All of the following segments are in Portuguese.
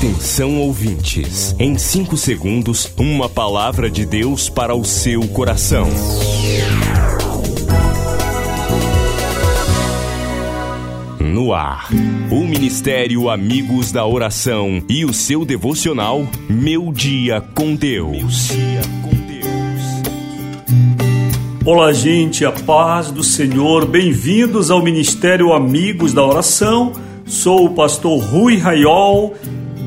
Atenção ouvintes, em 5 segundos, uma palavra de Deus para o seu coração. No ar, o Ministério Amigos da Oração e o seu devocional Meu Dia com Deus. Olá, gente, a paz do Senhor. Bem-vindos ao Ministério Amigos da Oração. Sou o pastor Rui Raiol.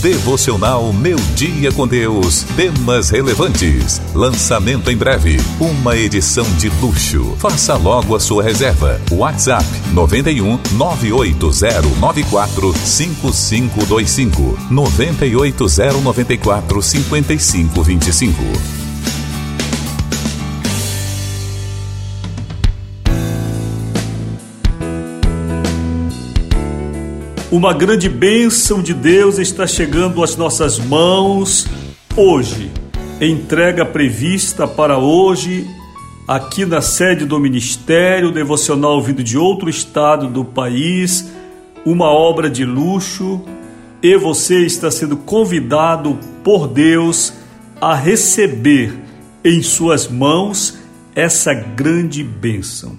Devocional Meu Dia com Deus. Temas relevantes. Lançamento em breve. Uma edição de luxo. Faça logo a sua reserva. WhatsApp 91 98094 5525 98094 5525. Uma grande bênção de Deus está chegando às nossas mãos hoje. Entrega prevista para hoje, aqui na sede do Ministério Devocional vindo de outro estado do país, uma obra de luxo, e você está sendo convidado por Deus a receber em suas mãos essa grande bênção.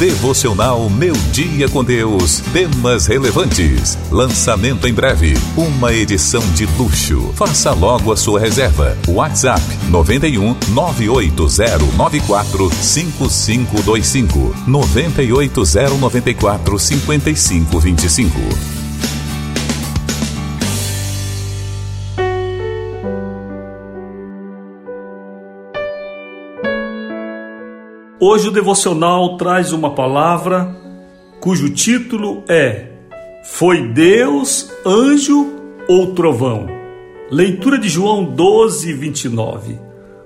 Devocional Meu Dia com Deus. Temas relevantes. Lançamento em breve. Uma edição de luxo. Faça logo a sua reserva. WhatsApp 91 98094 5525 98094 5525. Hoje o devocional traz uma palavra cujo título é Foi Deus, anjo ou trovão? Leitura de João 12, 29.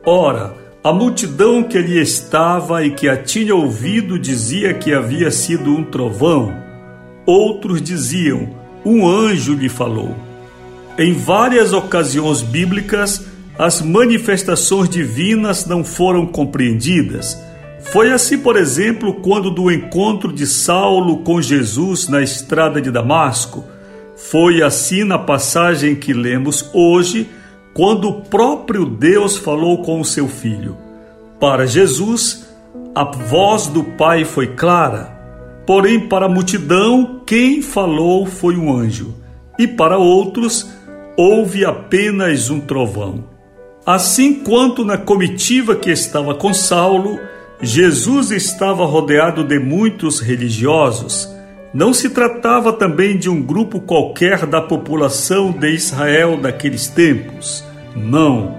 Ora, a multidão que ali estava e que a tinha ouvido dizia que havia sido um trovão. Outros diziam: Um anjo lhe falou. Em várias ocasiões bíblicas, as manifestações divinas não foram compreendidas foi assim, por exemplo, quando do encontro de Saulo com Jesus na estrada de Damasco. Foi assim na passagem que lemos hoje, quando o próprio Deus falou com o seu filho. Para Jesus, a voz do Pai foi clara, porém para a multidão, quem falou foi um anjo, e para outros, houve apenas um trovão. Assim quanto na comitiva que estava com Saulo, Jesus estava rodeado de muitos religiosos. Não se tratava também de um grupo qualquer da população de Israel daqueles tempos. Não.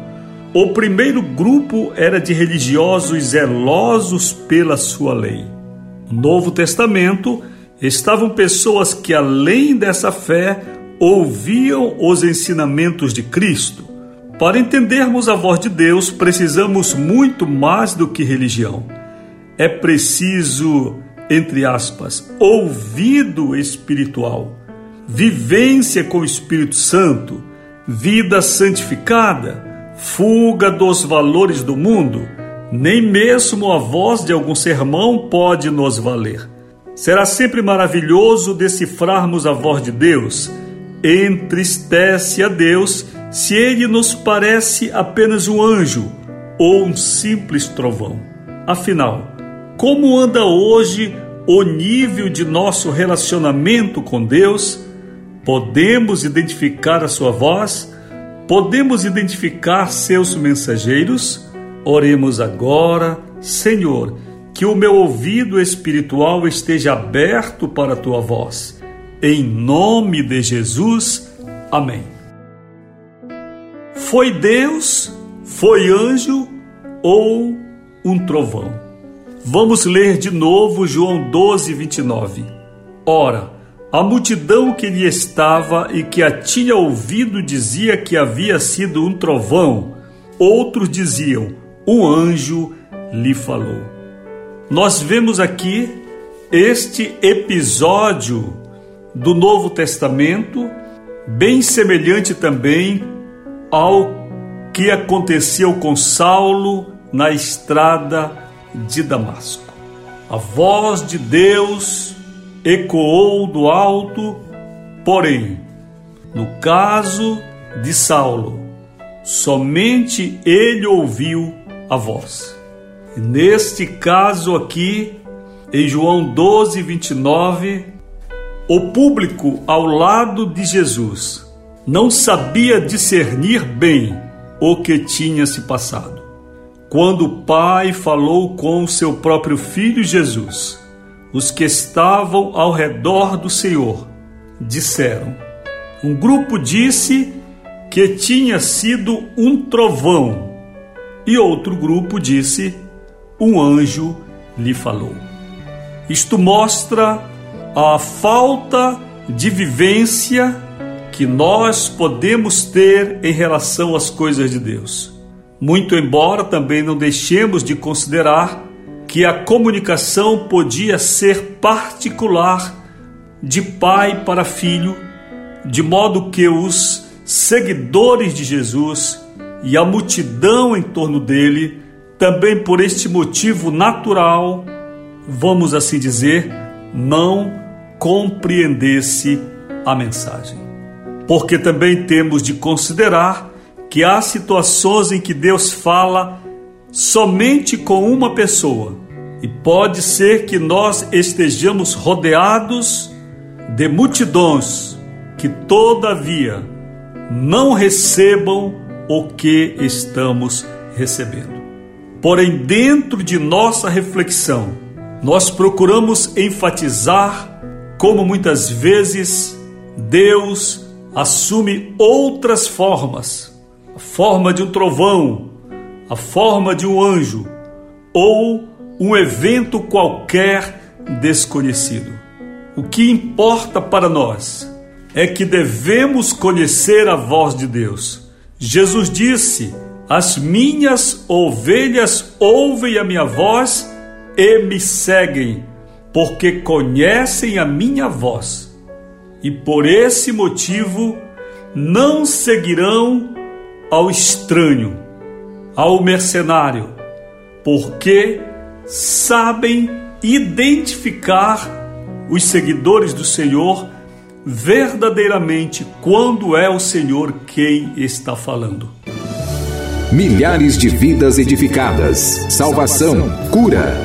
O primeiro grupo era de religiosos zelosos pela sua lei. No Novo Testamento estavam pessoas que, além dessa fé, ouviam os ensinamentos de Cristo para entendermos a voz de Deus, precisamos muito mais do que religião. É preciso, entre aspas, ouvido espiritual, vivência com o Espírito Santo, vida santificada, fuga dos valores do mundo. Nem mesmo a voz de algum sermão pode nos valer. Será sempre maravilhoso decifrarmos a voz de Deus. Entristece a Deus se ele nos parece apenas um anjo ou um simples trovão. Afinal, como anda hoje o nível de nosso relacionamento com Deus? Podemos identificar a sua voz? Podemos identificar seus mensageiros? Oremos agora, Senhor, que o meu ouvido espiritual esteja aberto para a tua voz Em nome de Jesus. Amém. Foi Deus, foi anjo ou um trovão? Vamos ler de novo João 12, 29. Ora, a multidão que lhe estava e que a tinha ouvido dizia que havia sido um trovão, outros diziam: um anjo lhe falou. Nós vemos aqui este episódio do Novo Testamento, bem semelhante também ao que aconteceu com Saulo na estrada de Damasco. A voz de Deus ecoou do alto, porém, no caso de Saulo, somente ele ouviu a voz. Neste caso aqui, em João 12, 29, o público ao lado de Jesus não sabia discernir bem o que tinha se passado. Quando o Pai falou com seu próprio filho Jesus, os que estavam ao redor do Senhor disseram: Um grupo disse que tinha sido um trovão, e outro grupo disse: Um anjo lhe falou. Isto mostra a falta de vivência que nós podemos ter em relação às coisas de Deus. Muito embora também não deixemos de considerar que a comunicação podia ser particular de pai para filho, de modo que os seguidores de Jesus e a multidão em torno dele, também por este motivo natural, vamos assim dizer, não compreendesse a mensagem. Porque também temos de considerar que há situações em que Deus fala somente com uma pessoa. E pode ser que nós estejamos rodeados de multidões que, todavia, não recebam o que estamos recebendo. Porém, dentro de nossa reflexão, nós procuramos enfatizar como muitas vezes Deus assume outras formas a forma de um trovão, a forma de um anjo ou um evento qualquer desconhecido. O que importa para nós é que devemos conhecer a voz de Deus. Jesus disse: As minhas ovelhas ouvem a minha voz e me seguem, porque conhecem a minha voz. E por esse motivo não seguirão ao estranho ao mercenário, porque sabem identificar os seguidores do Senhor verdadeiramente quando é o Senhor quem está falando. Milhares de vidas edificadas, salvação, cura.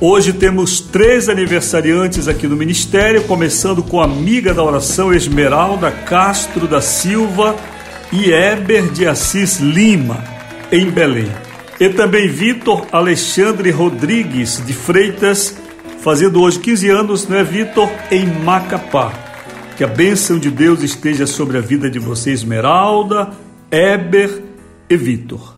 Hoje temos três aniversariantes aqui no Ministério, começando com a amiga da oração Esmeralda Castro da Silva e Eber de Assis Lima, em Belém. E também Vitor Alexandre Rodrigues de Freitas, fazendo hoje 15 anos, não é Vitor? Em Macapá. Que a bênção de Deus esteja sobre a vida de você, Esmeralda, Eber e Vitor.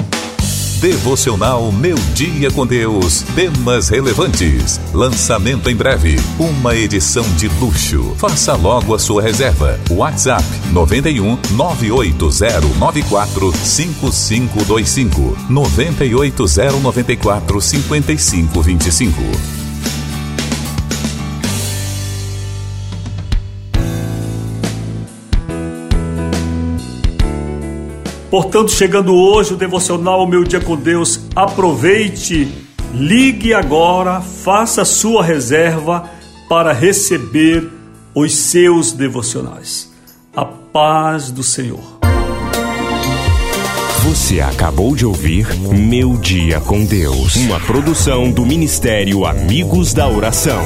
Devocional Meu Dia com Deus. Temas relevantes. Lançamento em breve. Uma edição de luxo. Faça logo a sua reserva. WhatsApp 91 98094 5525 98094 5525. Portanto, chegando hoje o devocional Meu Dia com Deus, aproveite, ligue agora, faça sua reserva para receber os seus devocionais. A paz do Senhor. Você acabou de ouvir Meu Dia com Deus, uma produção do Ministério Amigos da Oração.